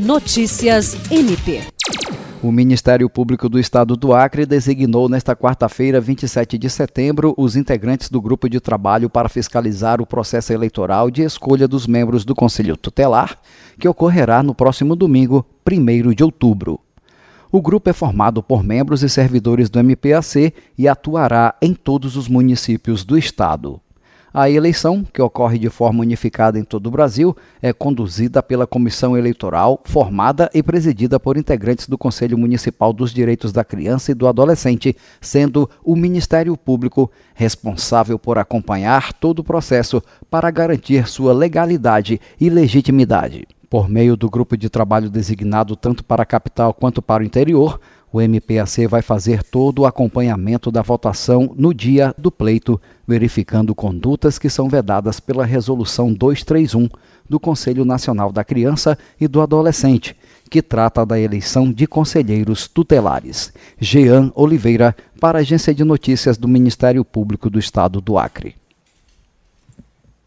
Notícias MP. O Ministério Público do Estado do Acre designou nesta quarta-feira, 27 de setembro, os integrantes do grupo de trabalho para fiscalizar o processo eleitoral de escolha dos membros do Conselho Tutelar, que ocorrerá no próximo domingo, 1 de outubro. O grupo é formado por membros e servidores do MPAC e atuará em todos os municípios do estado. A eleição, que ocorre de forma unificada em todo o Brasil, é conduzida pela Comissão Eleitoral, formada e presidida por integrantes do Conselho Municipal dos Direitos da Criança e do Adolescente, sendo o Ministério Público responsável por acompanhar todo o processo para garantir sua legalidade e legitimidade. Por meio do grupo de trabalho designado tanto para a capital quanto para o interior, o MPAC vai fazer todo o acompanhamento da votação no dia do pleito, verificando condutas que são vedadas pela Resolução 231 do Conselho Nacional da Criança e do Adolescente, que trata da eleição de conselheiros tutelares. Jean Oliveira, para a Agência de Notícias do Ministério Público do Estado do Acre.